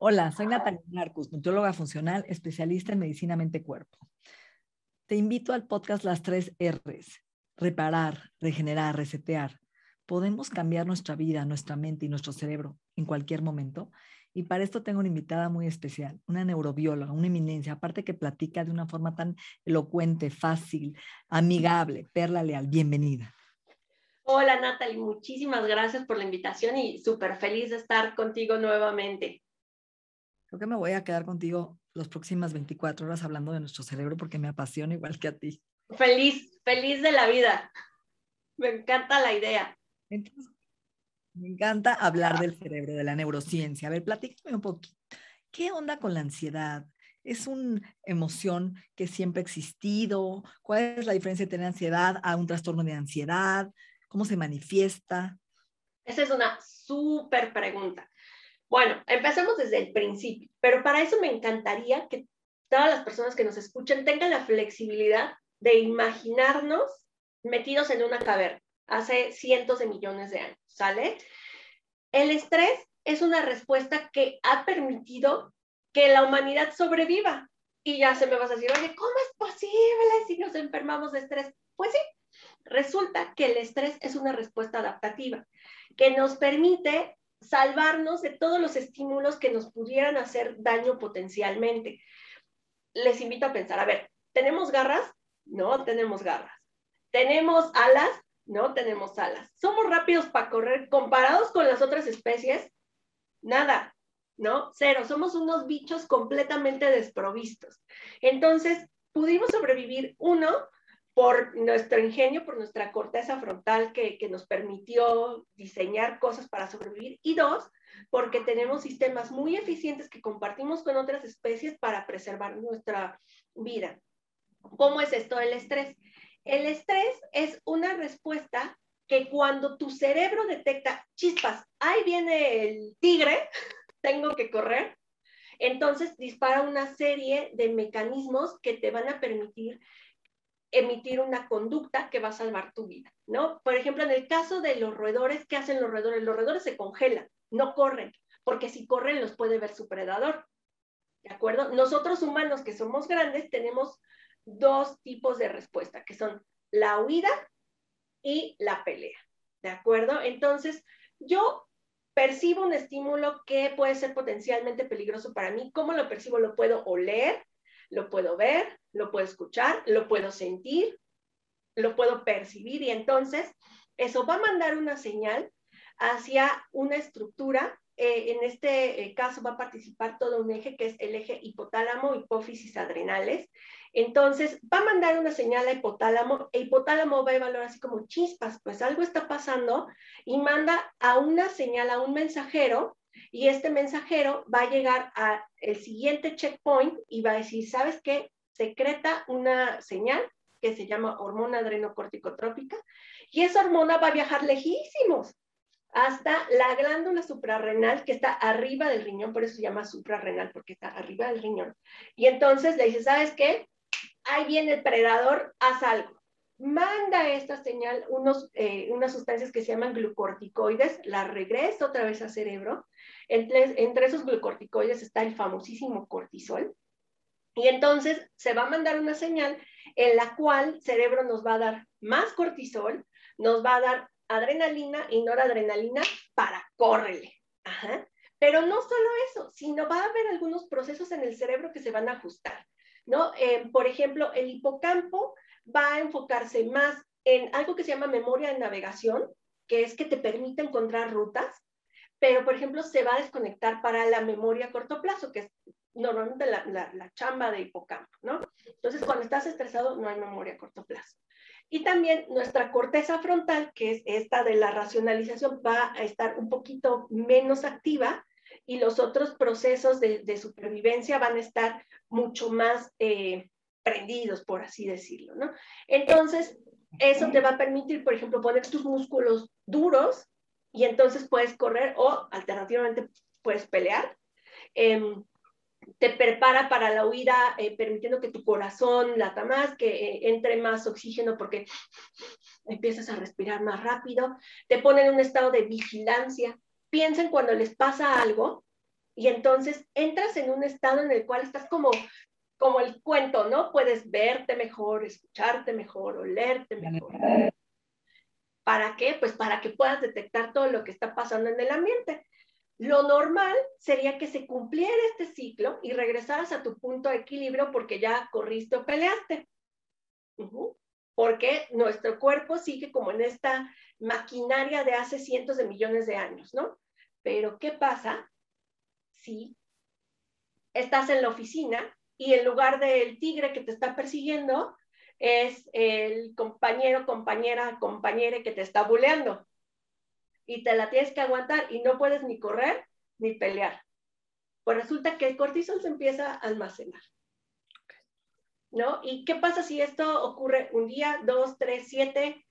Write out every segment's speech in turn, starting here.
Hola, soy Natalia Marcus, nutrióloga funcional, especialista en medicina mente-cuerpo. Te invito al podcast Las tres R's. Reparar, regenerar, resetear. Podemos cambiar nuestra vida, nuestra mente y nuestro cerebro en cualquier momento. Y para esto tengo una invitada muy especial, una neurobióloga, una eminencia, aparte que platica de una forma tan elocuente, fácil, amigable. Perla Leal, bienvenida. Hola Natalie, muchísimas gracias por la invitación y súper feliz de estar contigo nuevamente. Creo que me voy a quedar contigo las próximas 24 horas hablando de nuestro cerebro porque me apasiona igual que a ti. Feliz, feliz de la vida. Me encanta la idea. Entonces, me encanta hablar del cerebro, de la neurociencia. A ver, platícame un poquito. ¿Qué onda con la ansiedad? ¿Es una emoción que siempre ha existido? ¿Cuál es la diferencia de tener ansiedad a un trastorno de ansiedad? ¿Cómo se manifiesta? Esa es una súper pregunta. Bueno, empecemos desde el principio, pero para eso me encantaría que todas las personas que nos escuchen tengan la flexibilidad de imaginarnos metidos en una caverna hace cientos de millones de años, ¿sale? El estrés es una respuesta que ha permitido que la humanidad sobreviva. Y ya se me vas a decir, oye, ¿cómo es posible si nos enfermamos de estrés? Pues sí, resulta que el estrés es una respuesta adaptativa que nos permite salvarnos de todos los estímulos que nos pudieran hacer daño potencialmente. Les invito a pensar, a ver, ¿tenemos garras? No, tenemos garras. ¿Tenemos alas? No tenemos alas. ¿Somos rápidos para correr comparados con las otras especies? Nada, ¿no? Cero. Somos unos bichos completamente desprovistos. Entonces, pudimos sobrevivir, uno, por nuestro ingenio, por nuestra corteza frontal que, que, nos permitió diseñar cosas para sobrevivir. Y dos, porque tenemos sistemas muy eficientes que compartimos con otras especies para preservar nuestra vida. ¿Cómo es esto del estrés? El estrés es una respuesta que cuando tu cerebro detecta chispas, ahí viene el tigre, tengo que correr, entonces dispara una serie de mecanismos que te van a permitir emitir una conducta que va a salvar tu vida, ¿no? Por ejemplo, en el caso de los roedores, ¿qué hacen los roedores? Los roedores se congelan, no corren, porque si corren los puede ver su predador, ¿de acuerdo? Nosotros humanos que somos grandes tenemos dos tipos de respuesta, que son la huida y la pelea, ¿de acuerdo? Entonces, yo percibo un estímulo que puede ser potencialmente peligroso para mí. ¿Cómo lo percibo? Lo puedo oler, lo puedo ver, lo puedo escuchar, lo puedo sentir, lo puedo percibir y entonces eso va a mandar una señal hacia una estructura. Eh, en este eh, caso va a participar todo un eje que es el eje hipotálamo, hipófisis, adrenales. Entonces va a mandar una señal a hipotálamo e hipotálamo va a evaluar así como chispas, pues algo está pasando y manda a una señal, a un mensajero y este mensajero va a llegar al siguiente checkpoint y va a decir, ¿sabes qué? Secreta una señal que se llama hormona adrenocorticotrópica y esa hormona va a viajar lejísimos hasta la glándula suprarrenal que está arriba del riñón, por eso se llama suprarrenal, porque está arriba del riñón. Y entonces le dice, ¿sabes qué? Ahí viene el predador, haz algo manda esta señal unos, eh, unas sustancias que se llaman glucorticoides, la regresa otra vez al cerebro. Entre, entre esos glucorticoides está el famosísimo cortisol. Y entonces se va a mandar una señal en la cual el cerebro nos va a dar más cortisol, nos va a dar adrenalina y noradrenalina para córrele. Ajá. Pero no solo eso, sino va a haber algunos procesos en el cerebro que se van a ajustar. ¿no? Eh, por ejemplo, el hipocampo va a enfocarse más en algo que se llama memoria de navegación, que es que te permite encontrar rutas, pero por ejemplo se va a desconectar para la memoria a corto plazo, que es normalmente la, la, chamba de hipocampo, ¿no? Entonces, cuando estás estresado, no hay memoria a corto plazo. Y también nuestra corteza frontal, que es esta de la racionalización, va a estar un poquito menos activa y los otros procesos de, de supervivencia van a estar mucho más eh, prendidos, por así decirlo, ¿no? Entonces, eso te va a permitir, por ejemplo, poner tus músculos duros y entonces puedes correr o alternativamente puedes pelear. Eh, te prepara para la huida, eh, permitiendo que tu corazón lata más, que eh, entre más oxígeno porque empiezas a respirar más rápido, te pone en un estado de vigilancia. Piensen cuando les pasa algo y entonces entras en un estado en el cual estás como, como el cuento, ¿no? Puedes verte mejor, escucharte mejor, olerte mejor. ¿Para qué? Pues para que puedas detectar todo lo que está pasando en el ambiente. Lo normal sería que se cumpliera este ciclo y regresaras a tu punto de equilibrio porque ya corriste o peleaste. Porque nuestro cuerpo sigue como en esta maquinaria de hace cientos de millones de años, ¿no? Pero ¿qué pasa si estás en la oficina y en lugar del tigre que te está persiguiendo es el compañero, compañera, compañera que te está buleando? y te la tienes que aguantar y no puedes ni correr ni pelear. Pues resulta que el cortisol se empieza a almacenar. ¿No? ¿Y qué pasa si esto ocurre un día, dos, tres, siete,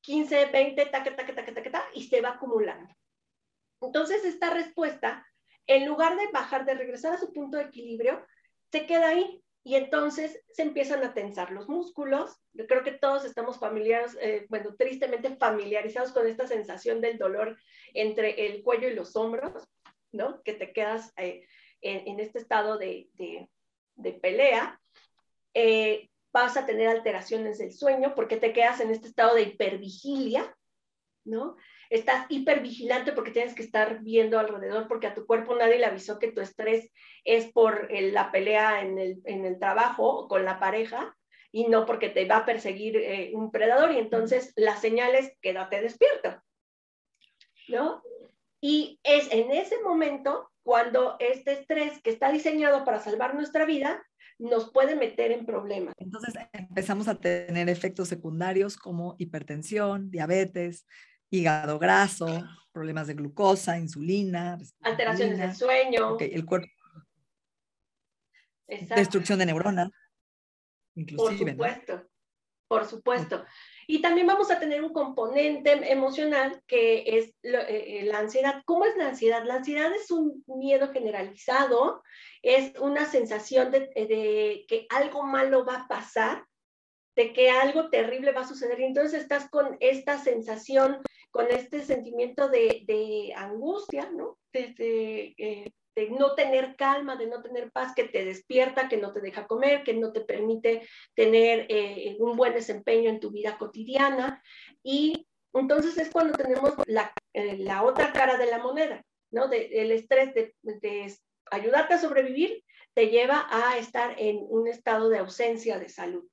quince, veinte, taca, taca, taca, taca, y se va acumulando? Entonces, esta respuesta, en lugar de bajar, de regresar a su punto de equilibrio, se queda ahí y entonces se empiezan a tensar los músculos. Yo creo que todos estamos familiares, eh, bueno, tristemente familiarizados con esta sensación del dolor entre el cuello y los hombros, ¿no? Que te quedas eh, en, este estado de, de, pelea. Eh, vas a tener alteraciones del sueño porque te quedas en este estado de hipervigilia, ¿no? Estás hipervigilante porque tienes que estar viendo alrededor, porque a tu cuerpo nadie le avisó que tu estrés es por la pelea en el, en el trabajo con la pareja y no porque te va a perseguir eh, un predador. Y entonces la señal es quédate despierto, ¿no? Y es en ese momento cuando este estrés que está diseñado para salvar nuestra vida nos puede meter en problemas. Entonces empezamos a tener efectos secundarios como hipertensión, diabetes, hígado graso, problemas de glucosa, insulina, alteraciones del sueño, el cuerpo, destrucción de neuronas, inclusive. Por supuesto, por supuesto. Y también vamos a tener un componente emocional que es eh, la ansiedad. ¿Cómo es la ansiedad? La ansiedad es un miedo generalizado, es una sensación de, de que algo malo va a pasar de que algo terrible va a suceder y entonces estás con esta sensación con este sentimiento de, angustia, ¿no? Eh, de, no tener calma, de no tener paz, que te despierta, que no te deja comer, que no te permite tener eh, un buen desempeño en tu vida cotidiana. Y entonces es cuando tenemos la, eh, otra cara de la moneda, ¿no? el estrés de, de ayudarte a sobrevivir te lleva a estar en un estado de ausencia de salud.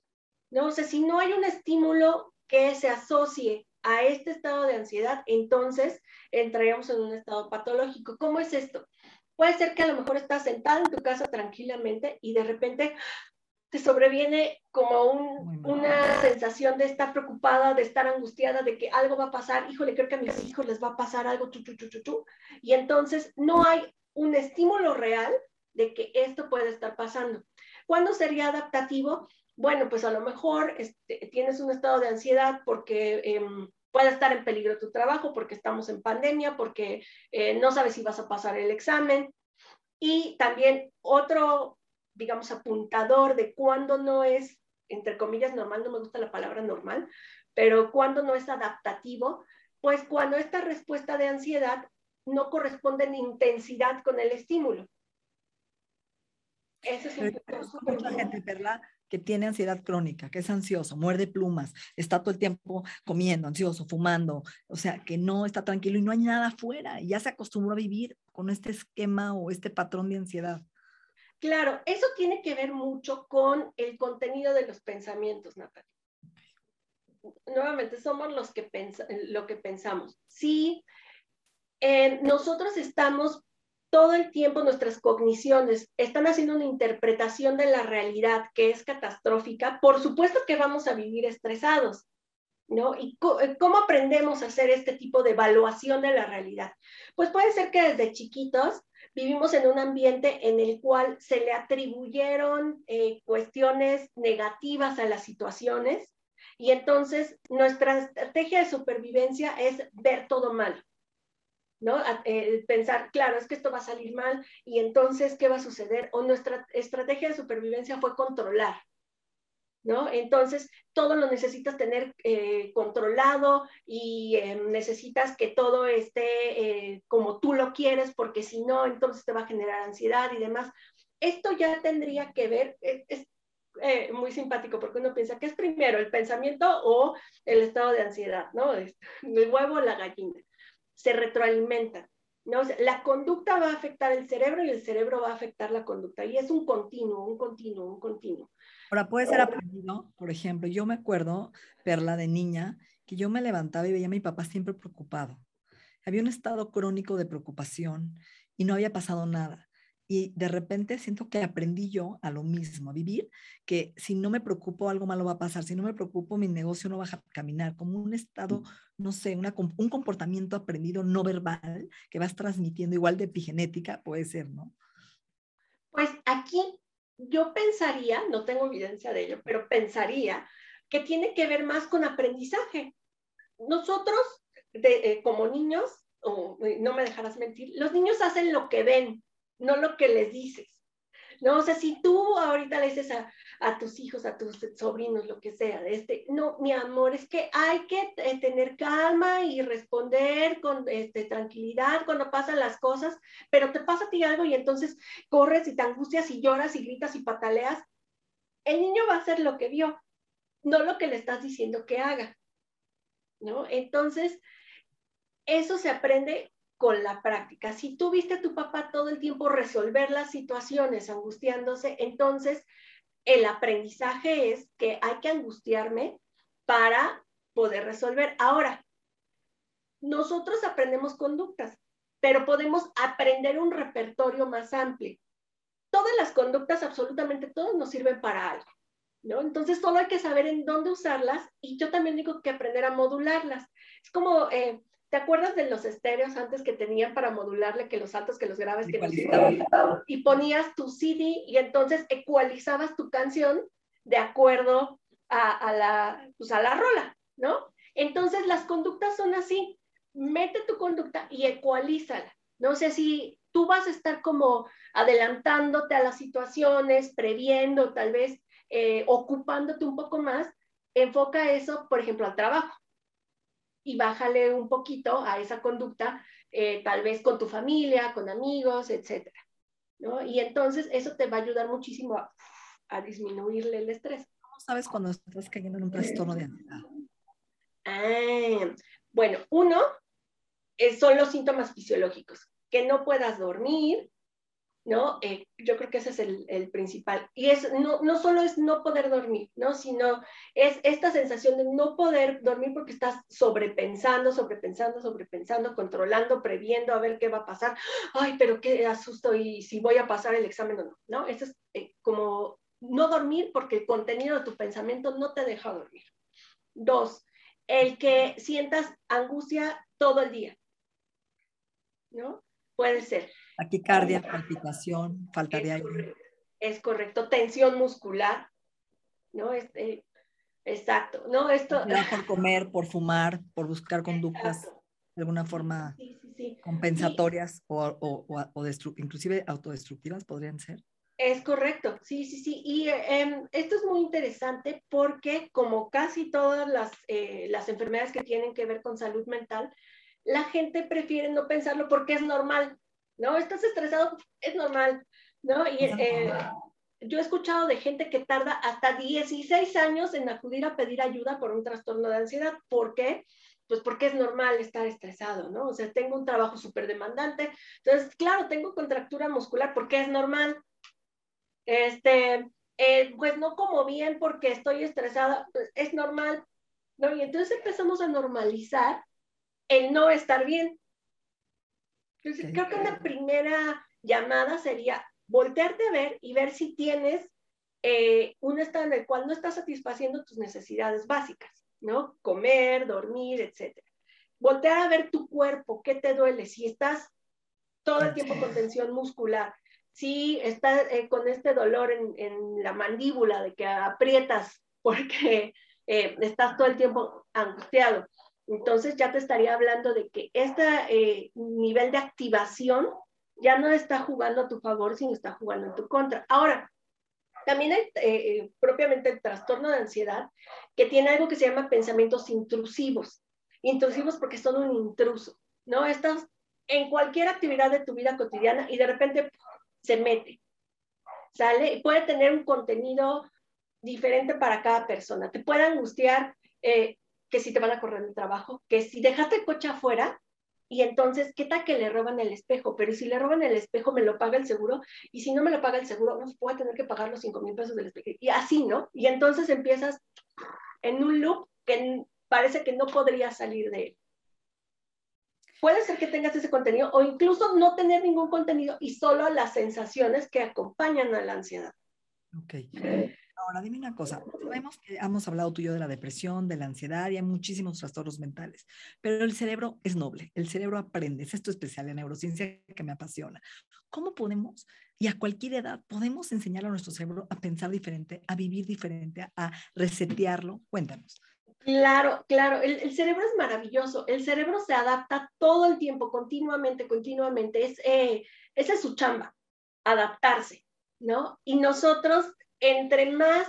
¿no? O si no hay un estímulo que se asocie a este estado de ansiedad, entonces entraríamos en un estado patológico. ¿Cómo es esto? Puede ser que a lo mejor estás sentado en tu casa tranquilamente y de repente te sobreviene como una sensación de estar preocupada, de estar angustiada, de que algo va a pasar, híjole, creo que a mis hijos les va a pasar algo, chu, y entonces no hay un estímulo real de que esto puede estar pasando. ¿Cuándo sería adaptativo? bueno, pues a lo mejor este, tienes un estado de ansiedad porque em, puede estar en peligro tu trabajo, porque estamos en pandemia, porque eh, no sabes si vas a pasar el examen. Y también otro, digamos, apuntador de cuándo no es, entre comillas, normal, no me gusta la palabra normal, pero cuándo no es adaptativo, pues cuando esta respuesta de ansiedad no corresponde en intensidad con el estímulo. Eso es un punto gente, ¿verdad? que tiene ansiedad crónica, que es ansioso, muerde plumas, está todo el tiempo comiendo, ansioso, fumando, o sea, que no está tranquilo y no hay nada afuera, y ya se acostumbró a vivir con este esquema o este patrón de ansiedad. Claro, eso tiene que ver mucho con el contenido de los pensamientos, Natalia. Nuevamente, somos los que lo que pensamos. Si eh, nosotros estamos todo el tiempo nuestras cogniciones están haciendo una interpretación de la realidad que es catastrófica, por supuesto que vamos a vivir estresados, ¿no? ¿Y eh, cómo aprendemos a hacer este tipo de evaluación de la realidad? Pues puede ser que desde chiquitos vivimos en un ambiente en el cual se le atribuyeron eh, cuestiones negativas a las situaciones y entonces nuestra estrategia de supervivencia es ver todo mal. ¿No? Eh, pensar, claro, es que esto va a salir mal y entonces, ¿qué va a suceder? O nuestra estrategia de supervivencia fue controlar, ¿no? Entonces, todo lo necesitas tener eh, controlado y eh, necesitas que todo esté como tú lo quieres, porque si no, entonces te va a generar ansiedad y demás. Esto ya tendría que ver, es, muy simpático porque uno piensa que es primero el pensamiento o el estado de ansiedad, ¿no? El huevo o la gallina se retroalimentan. ¿no? la conducta va a afectar el cerebro y el cerebro va a afectar la conducta. Y es un continuo, un continuo, un continuo. Ahora, puede ser aprendido, por ejemplo, yo me acuerdo, Perla, de niña, que yo me levantaba y veía a mi papá siempre preocupado. Había un estado crónico de preocupación y no había pasado nada. Y de repente siento que aprendí yo a lo mismo, a vivir, que si no me preocupo algo malo va a pasar, si no me preocupo mi negocio no va a caminar, como un estado, no sé, un comportamiento aprendido no verbal que vas transmitiendo igual de epigenética, puede ser, ¿no? Pues aquí yo pensaría, no tengo evidencia de ello, pero pensaría que tiene que ver más con aprendizaje. Nosotros, eh, como niños, o, eh, no me dejarás mentir, los niños hacen lo que ven, no lo que les dices. No, o sea, si tú ahorita le dices a, tus hijos, a tus sobrinos, lo que sea, este, no, mi amor, es que hay que eh, tener calma y responder con este, tranquilidad cuando pasan las cosas, pero te pasa a ti algo y entonces corres y te angustias y lloras y gritas y pataleas. El niño va a hacer lo que vio, no lo que le estás diciendo que haga. ¿No? Entonces, eso se aprende con la práctica. Si tú viste a tu papá todo el tiempo resolver las situaciones angustiándose, entonces el aprendizaje es que hay que angustiarme para poder resolver. Ahora, nosotros aprendemos conductas, pero podemos aprender un repertorio más amplio. Todas las conductas, absolutamente todas, nos sirven para algo. ¿No? Entonces solo hay que saber en dónde usarlas y yo también digo que aprender a modularlas. Es como, eh, ¿Te acuerdas de los estéreos antes que tenían para modularle que los altos, que los graves, que los... Y ponías tu CD y entonces ecualizabas tu canción de acuerdo a, la, pues a la rola, ¿no? Entonces las conductas son así. Mete tu conducta y ecualízala. No sé si tú vas a estar como adelantándote a las situaciones, previendo, tal vez eh, ocupándote un poco más. Enfoca eso, por ejemplo, al trabajo y bájale un poquito a esa conducta, eh, tal vez con tu familia, con amigos, etc. ¿no? Y entonces eso te va a ayudar muchísimo a, disminuirle el estrés. ¿Cómo sabes cuando estás cayendo en un trastorno de ansiedad? Ah, bueno, uno eh, son los síntomas fisiológicos, que no puedas dormir, ¿no? Eh, yo creo que ese es el, principal. Y es, no, no, solo es no poder dormir, ¿no? Sino es esta sensación de no poder dormir porque estás sobrepensando, sobrepensando, sobrepensando, controlando, previendo a ver qué va a pasar. Ay, pero qué asusto y si voy a pasar el examen o no, ¿no? Eso es eh, como no dormir porque el contenido de tu pensamiento no te deja dormir. Dos, el que sientas angustia todo el día, ¿no? Puede ser. Taquicardia, palpitación, falta de aire. Es correcto, tensión muscular, ¿no? Este, exacto, ¿no? Esto... Por comer, por fumar, por buscar conductas de alguna forma compensatorias o, o, o, inclusive autodestructivas podrían ser. Es correcto, sí, sí, sí. Y em, esto es muy interesante porque como casi todas las, eh, las enfermedades que tienen que ver con salud mental, la gente prefiere no pensarlo porque es normal, ¿no? Estás estresado, es normal, ¿no? Y eh, yo he escuchado de gente que tarda hasta 16 años en acudir a pedir ayuda por un trastorno de ansiedad. ¿Por qué? Pues porque es normal estar estresado, ¿no? O sea, tengo un trabajo súper demandante. Entonces, claro, tengo contractura muscular porque es normal. Este, eh, pues no como bien porque estoy estresada, pues es normal, ¿no? Y entonces empezamos a normalizar el no estar bien. Entonces, creo que una primera llamada sería voltearte a ver y ver si tienes eh, un estado en el cual no estás satisfaciendo tus necesidades básicas, ¿no? Comer, dormir, etc. Voltear a ver tu cuerpo, qué te duele, si estás todo el tiempo con tensión muscular, si estás eh, con este dolor en, la mandíbula de que aprietas porque eh, estás todo el tiempo angustiado. Entonces ya te estaría hablando de que este nivel de activación ya no está jugando a tu favor, sino está jugando en tu contra. Ahora, también hay eh, eh, propiamente el trastorno de ansiedad, que tiene algo que se llama pensamientos intrusivos. Intrusivos porque son un intruso, ¿no? Estás en cualquier actividad de tu vida cotidiana y de repente se mete, ¿sale? Y puede tener un contenido diferente para cada persona. Te puede angustiar eh, que si te van a correr el trabajo, que si dejaste el coche afuera, y entonces, ¿qué tal que le roban el espejo? Pero si le roban el espejo, me lo paga el seguro. Y si no me lo paga el seguro, no voy a tener que pagar los 5 mil pesos del espejo. Y así, ¿no? Y entonces empiezas en un loop que parece que no podría salir de él. Puede ser que tengas ese contenido o incluso no tener ningún contenido y solo las sensaciones que acompañan a la ansiedad. Ok. Ahora, dime una cosa. Sabemos que hemos hablado tú y yo de la depresión, de la ansiedad y hay muchísimos trastornos mentales, pero el cerebro es noble, el cerebro aprende. Es esto especial en neurociencia que me apasiona. ¿Cómo podemos, y a cualquier edad, podemos enseñar a nuestro cerebro a pensar diferente, a vivir diferente, a resetearlo? Cuéntanos. Claro, claro, el, cerebro es maravilloso, el cerebro se adapta todo el tiempo, continuamente, continuamente, es, eh, esa es su chamba, adaptarse, ¿no? Y nosotros entre más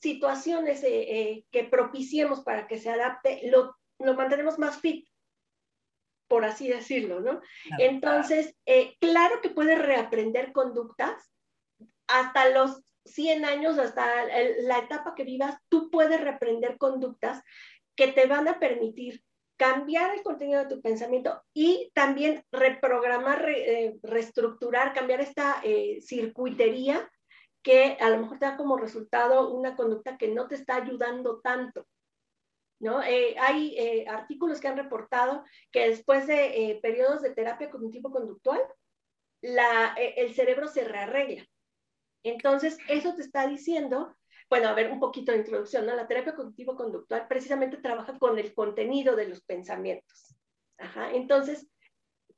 situaciones eh, eh, que propiciemos para que se adapte, lo, mantenemos más fit, por así decirlo, ¿no? Entonces, eh, claro que puedes reaprender conductas hasta los 100 años, hasta la etapa que vivas, tú puedes reaprender conductas que te van a permitir cambiar el contenido de tu pensamiento y también reprogramar, reestructurar, cambiar esta circuitería que a lo mejor te da como resultado una conducta que no te está ayudando tanto. ¿no? Eh, hay eh, artículos que han reportado que después de eh, periodos de terapia cognitivo-conductual, el cerebro se rearregla. Entonces, eso te está diciendo, bueno, a ver, un poquito de introducción, ¿no? La terapia cognitivo-conductual precisamente trabaja con el contenido de los pensamientos. Ajá. Entonces,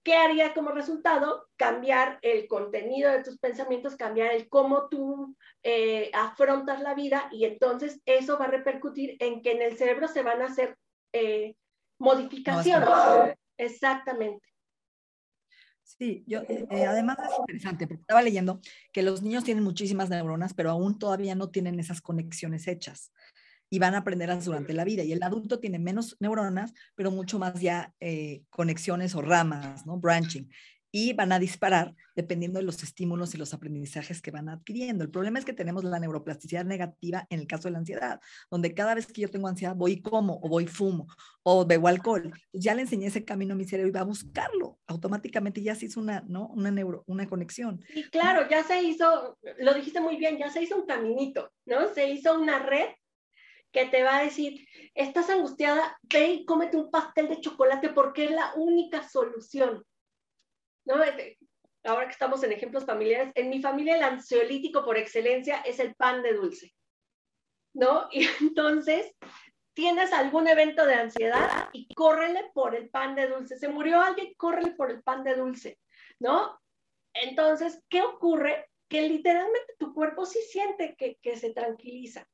¿qué haría como resultado? Cambiar el contenido de tus pensamientos, cambiar el cómo tú eh, afrontas la vida y entonces eso va a repercutir en que en el cerebro se van a hacer eh, modificaciones. Exactamente. Sí, yo eh, además es interesante porque estaba leyendo que los niños tienen muchísimas neuronas, pero aún todavía no tienen esas conexiones hechas y van a aprenderlas durante la vida. Y el adulto tiene menos neuronas, pero mucho más ya eh, conexiones o ramas, ¿no? Branching. Y van a disparar dependiendo de los estímulos y los aprendizajes que van adquiriendo. El problema es que tenemos la neuroplasticidad negativa en el caso de la ansiedad, donde cada vez que yo tengo ansiedad voy y como, o voy y fumo, o bebo alcohol. Ya le enseñé ese camino a mi cerebro y va a buscarlo. Automáticamente ya se hizo una, ¿no? una, neuro, una conexión. Y claro, ya se hizo, lo dijiste muy bien, ya se hizo un caminito, ¿no? Se hizo una red que te va a decir, estás angustiada, ve y cómete un pastel de chocolate porque es la única solución. ¿No? Ahora que estamos en ejemplos familiares, en mi familia el ansiolítico por excelencia es el pan de dulce. ¿No? Y entonces tienes algún evento de ansiedad y córrele por el pan de dulce. Se murió alguien, córrele por el pan de dulce. ¿No? Entonces, ¿qué ocurre? Que literalmente tu cuerpo sí siente que, que se tranquiliza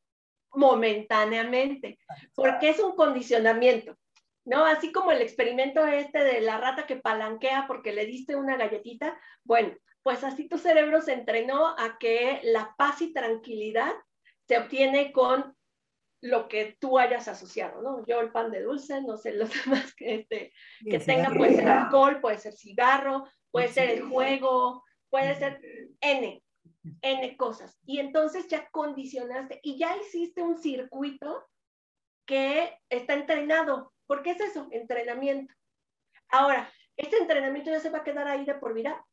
momentáneamente, porque es un condicionamiento, ¿no? Así como el experimento este de la rata que palanquea porque le diste una galletita, bueno, pues así tu cerebro se entrenó a que la paz y tranquilidad se obtiene con lo que tú hayas asociado, ¿no? Yo el pan de dulce, no sé, los demás que, este, que tenga, puede ser alcohol, puede ser cigarro, puede ser el juego, puede ser N, N cosas. Y entonces ya condicionaste y ya hiciste un circuito que está entrenado. ¿Por qué es eso? Entrenamiento. Ahora, ¿este entrenamiento ya se va a quedar ahí de por vida?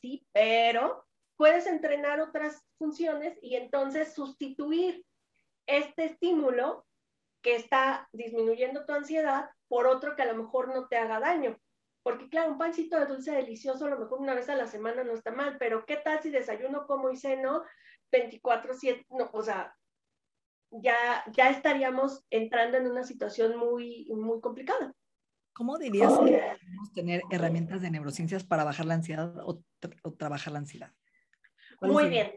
Sí, pero puedes entrenar otras funciones y entonces sustituir este estímulo que está disminuyendo tu ansiedad por otro que a lo mejor no te haga daño. Porque claro, un pancito de dulce delicioso, a lo mejor una vez a la semana no está mal, pero ¿qué tal si desayuno, como y ceno 24/7? No, o sea, ya, ya estaríamos entrando en una situación muy, muy complicada. ¿Cómo dirías que debemos tener herramientas de neurociencias para bajar la ansiedad o, trabajar la ansiedad? Muy bien,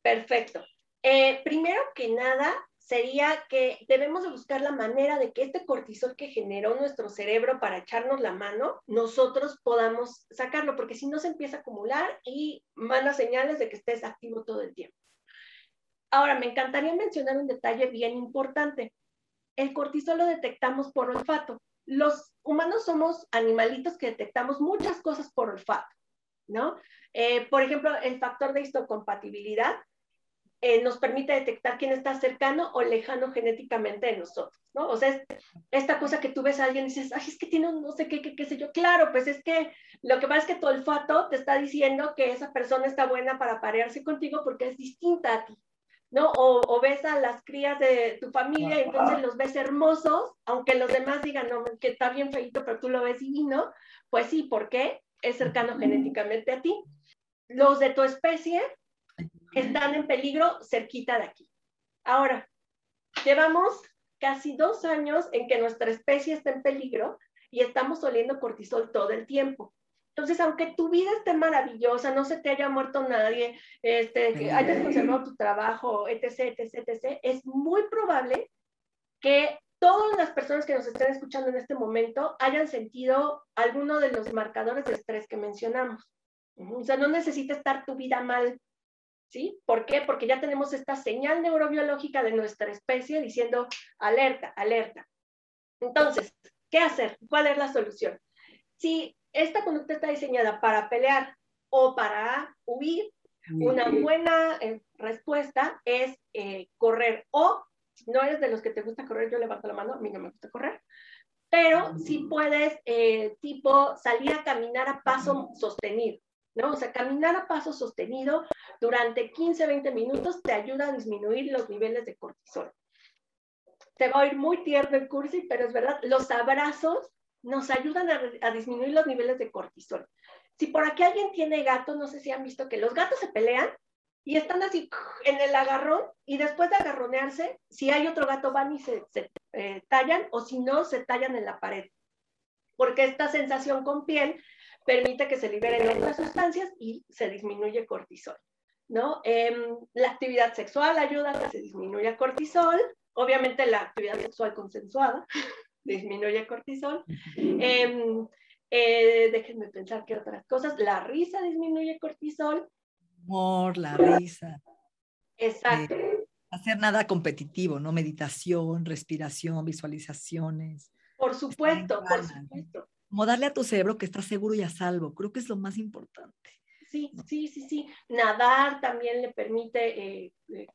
perfecto. Eh, primero que nada, sería que debemos de buscar la manera de que este cortisol que generó nuestro cerebro para echarnos la mano, nosotros podamos sacarlo, porque si no se empieza a acumular y manda señales de que estés activo todo el tiempo. Ahora, me encantaría mencionar un detalle bien importante. El cortisol lo detectamos por olfato. Los humanos somos animalitos que detectamos muchas cosas por olfato, ¿no? Eh, por ejemplo, el factor de histocompatibilidad eh, nos permite detectar quién está cercano o lejano genéticamente de nosotros, ¿no? O sea, esta cosa que tú ves a alguien y dices, ay, es que tiene un no sé qué, qué, qué sé yo. Claro, pues es que lo que pasa es que tu olfato te está diciendo que esa persona está buena para parearse contigo porque es distinta a ti, ¿no? O, o ves a las crías de tu familia y entonces los ves hermosos, aunque los demás digan, no, que está bien feito, pero tú lo ves divino, pues sí, ¿por qué? Es cercano genéticamente a ti. Los de tu especie están en peligro cerquita de aquí. Ahora, llevamos casi dos años en que nuestra especie está en peligro y estamos oliendo cortisol todo el tiempo. Entonces, aunque tu vida esté maravillosa, no se te haya muerto nadie, este, hayas conservado tu trabajo, etc., etc., etc., es muy probable que todas las personas que nos estén escuchando en este momento hayan sentido alguno de los marcadores de estrés que mencionamos. O sea, no necesita estar tu vida mal ¿sí? ¿Por qué? Porque ya tenemos esta señal neurobiológica de nuestra especie diciendo alerta, alerta. Entonces, ¿qué hacer? ¿Cuál es la solución? Si esta conducta está diseñada para pelear o para huir, una buena eh, respuesta es eh, correr o si no eres de los que te gusta correr, yo levanto la mano, a mí no me gusta correr, pero si puedes, eh, tipo, salir a caminar a paso sostenido. ¿No? O sea, caminar a paso sostenido durante 15, 20 minutos te ayuda a disminuir los niveles de cortisol. Te va a ir muy tierno el cursi, pero es verdad, los abrazos nos ayudan a, disminuir los niveles de cortisol. Si por aquí alguien tiene gato, no sé si han visto que los gatos se pelean y están así en el agarrón y después de agarronearse, si hay otro gato van y se, eh, tallan o si no, se tallan en la pared. Porque esta sensación con piel permite que se liberen otras sustancias y se disminuye cortisol. ¿no? Em, la actividad sexual ayuda a que se disminuya cortisol, obviamente la actividad sexual consensuada disminuye cortisol. Em, eh, déjenme pensar qué otras cosas. La risa disminuye cortisol. Humor, la risa. Exacto. Eh, hacer nada competitivo, ¿no? Meditación, respiración, visualizaciones. Por supuesto, por supuesto como darle a tu cerebro que está seguro y a salvo. Creo que es lo más importante. Sí, sí, sí, sí. Nadar también le permite eh, eh,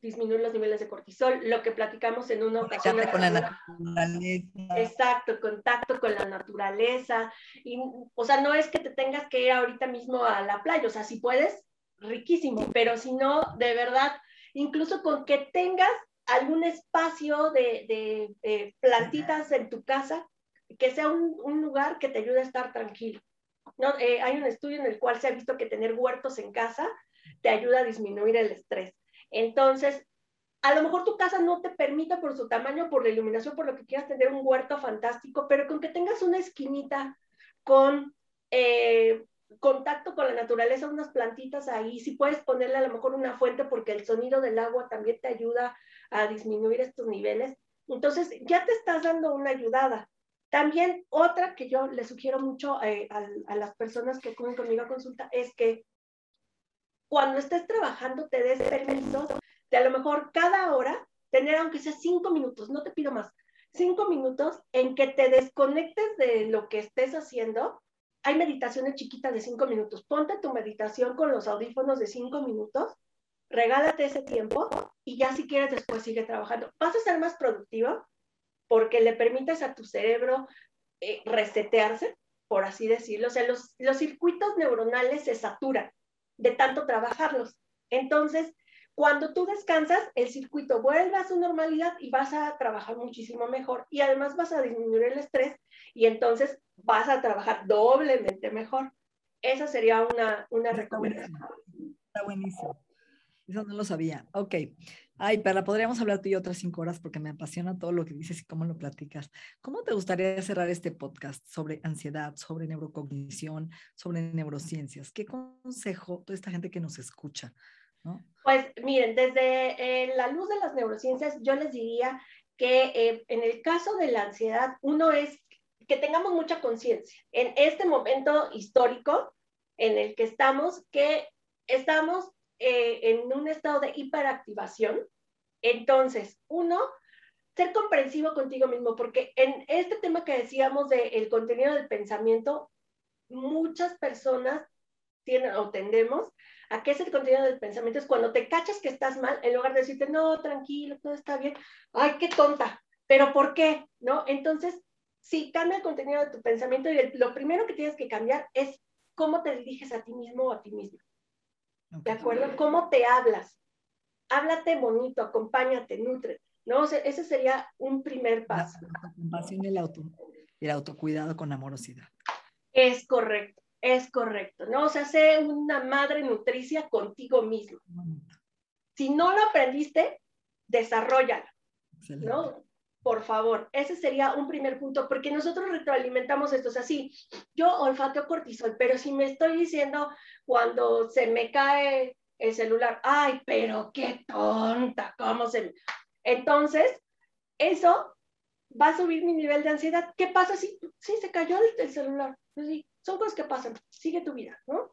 disminuir los niveles de cortisol, lo que platicamos en una ocasión. con la naturaleza. Exacto, contacto con la naturaleza. Y, o sea, no es que te tengas que ir ahorita mismo a la playa, o sea, si puedes, riquísimo, pero si no, de verdad, incluso con que tengas algún espacio de, de eh, plantitas en tu casa, que sea un, lugar que te ayude a estar tranquilo. Eh, hay un estudio en el cual se ha visto que tener huertos en casa te ayuda a disminuir el estrés. Entonces, a lo mejor tu casa no te permita por su tamaño, por la iluminación, por lo que quieras tener un huerto fantástico, pero con que tengas una esquinita con eh, contacto con la naturaleza, unas plantitas ahí, si puedes ponerle a lo mejor una fuente porque el sonido del agua también te ayuda a disminuir estos niveles. Entonces, ya te estás dando una ayudada. También otra que yo le sugiero mucho eh, a, las personas que acuden conmigo a consulta es que cuando estés trabajando te des permiso de a lo mejor cada hora tener aunque sea cinco minutos, no te pido más, cinco minutos en que te desconectes de lo que estés haciendo. Hay meditaciones chiquitas de cinco minutos. Ponte tu meditación con los audífonos de cinco minutos, regálate ese tiempo y ya si quieres después sigue trabajando. Vas a ser más productivo porque le permites a tu cerebro eh, resetearse, por así decirlo. O sea, los, los circuitos neuronales se saturan de tanto trabajarlos. Entonces, Cuando tú descansas, el circuito vuelve a su normalidad y vas a trabajar muchísimo mejor y además vas a disminuir el estrés y entonces vas a trabajar doblemente mejor. Esa sería una, una recomendación. Está buenísimo. Eso no lo sabía. Ok. Ay, Perla, podríamos hablar tú y otras cinco horas porque me apasiona todo lo que dices y cómo lo platicas. ¿Cómo te gustaría cerrar este podcast sobre ansiedad, sobre neurocognición, sobre neurociencias? ¿Qué consejo toda esta gente que nos escucha? Pues miren, desde eh, la luz de las neurociencias, yo les diría que eh, en el caso de la ansiedad, uno es que tengamos mucha conciencia en este momento histórico en el que estamos, que estamos eh, en un estado de hiperactivación. Entonces, uno, ser comprensivo contigo mismo, porque en este tema que decíamos del contenido del pensamiento, muchas personas tienen o tendemos a que ese contenido del pensamiento es cuando te cachas que estás mal, en lugar de decirte, no, tranquilo, todo está bien, ay, qué tonta, pero ¿por qué? ¿No? Entonces, si cambia el contenido de tu pensamiento y lo primero que tienes que cambiar es cómo te diriges a ti mismo o a ti misma. ¿De acuerdo? ¿Cómo te hablas? Háblate bonito, acompáñate, nutre. ¿no? ese sería un primer paso. La compasión y el, auto, el autocuidado con amorosidad. Es correcto, es correcto, ¿no? O sea, sé una madre nutricia contigo mismo. Si no lo aprendiste, desarrollalo, ¿no? Por favor, ese sería un primer punto, porque nosotros retroalimentamos esto. O sea, yo olfateo cortisol, pero si me estoy diciendo cuando se me cae el celular, ay, pero qué tonta, ¿cómo se Entonces, eso va a subir mi nivel de ansiedad. ¿Qué pasa si sí, se cayó el, celular? Pues sí, son cosas que pasan, sigue tu vida, ¿no?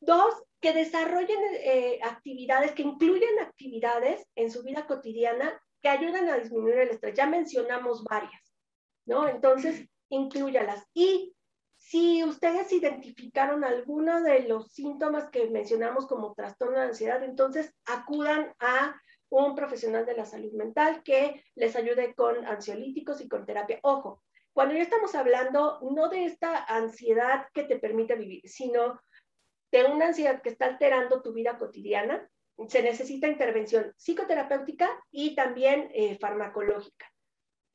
Dos, que desarrollen eh, actividades, que incluyan actividades en su vida cotidiana que ayudan a disminuir el estrés. Ya mencionamos varias, ¿no? Entonces, incluyalas. Y si ustedes identificaron alguno de los síntomas que mencionamos como trastorno de ansiedad, entonces acudan a un profesional de la salud mental que les ayude con ansiolíticos y con terapia. Ojo, cuando ya estamos hablando no de esta ansiedad que te permite vivir, sino de una ansiedad que está alterando tu vida cotidiana, se necesita intervención psicoterapéutica y también eh, farmacológica.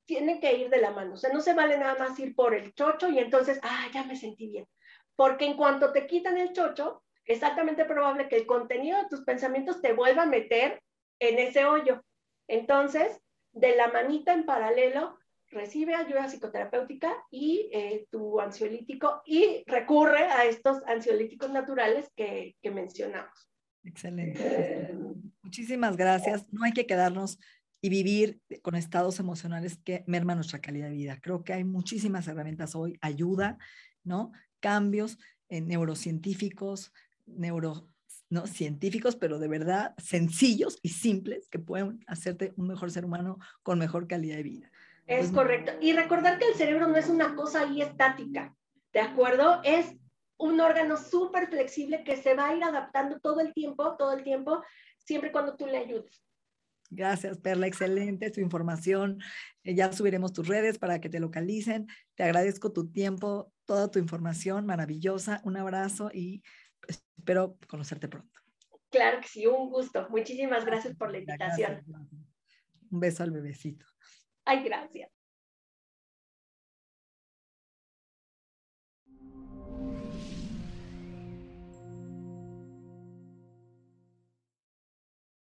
Tienen que ir de la mano. O sea, no se vale nada más ir por el chocho y entonces, ah, ya me sentí bien. Porque en cuanto te quitan el chocho, exactamente probable que el contenido de tus pensamientos te vuelva a meter en ese hoyo. Entonces, de la manita en paralelo, recibe ayuda psicoterapéutica y eh, tu ansiolítico y recurre a estos ansiolíticos naturales que mencionamos. Excelente. Muchísimas gracias. No hay que quedarnos y vivir con estados emocionales que merman nuestra calidad de vida. Creo que hay muchísimas herramientas hoy, ayuda, ¿no? Cambios en neurocientíficos, neuro, ¿no? científicos, pero de verdad sencillos y simples que pueden hacerte un mejor ser humano con mejor calidad de vida. Es correcto. Y recordar que el cerebro no es una cosa ahí estática, ¿de acuerdo? Es un órgano súper flexible que se va a ir adaptando todo el tiempo, todo el tiempo, siempre cuando tú le ayudes. Gracias, Perla. Excelente tu información. Eh, ya subiremos tus redes para que te localicen. Te agradezco tu tiempo, toda tu información maravillosa. Un abrazo y espero conocerte pronto. Claro que sí, un gusto. Muchísimas gracias por la invitación. Un beso al bebecito. Ay, gracias.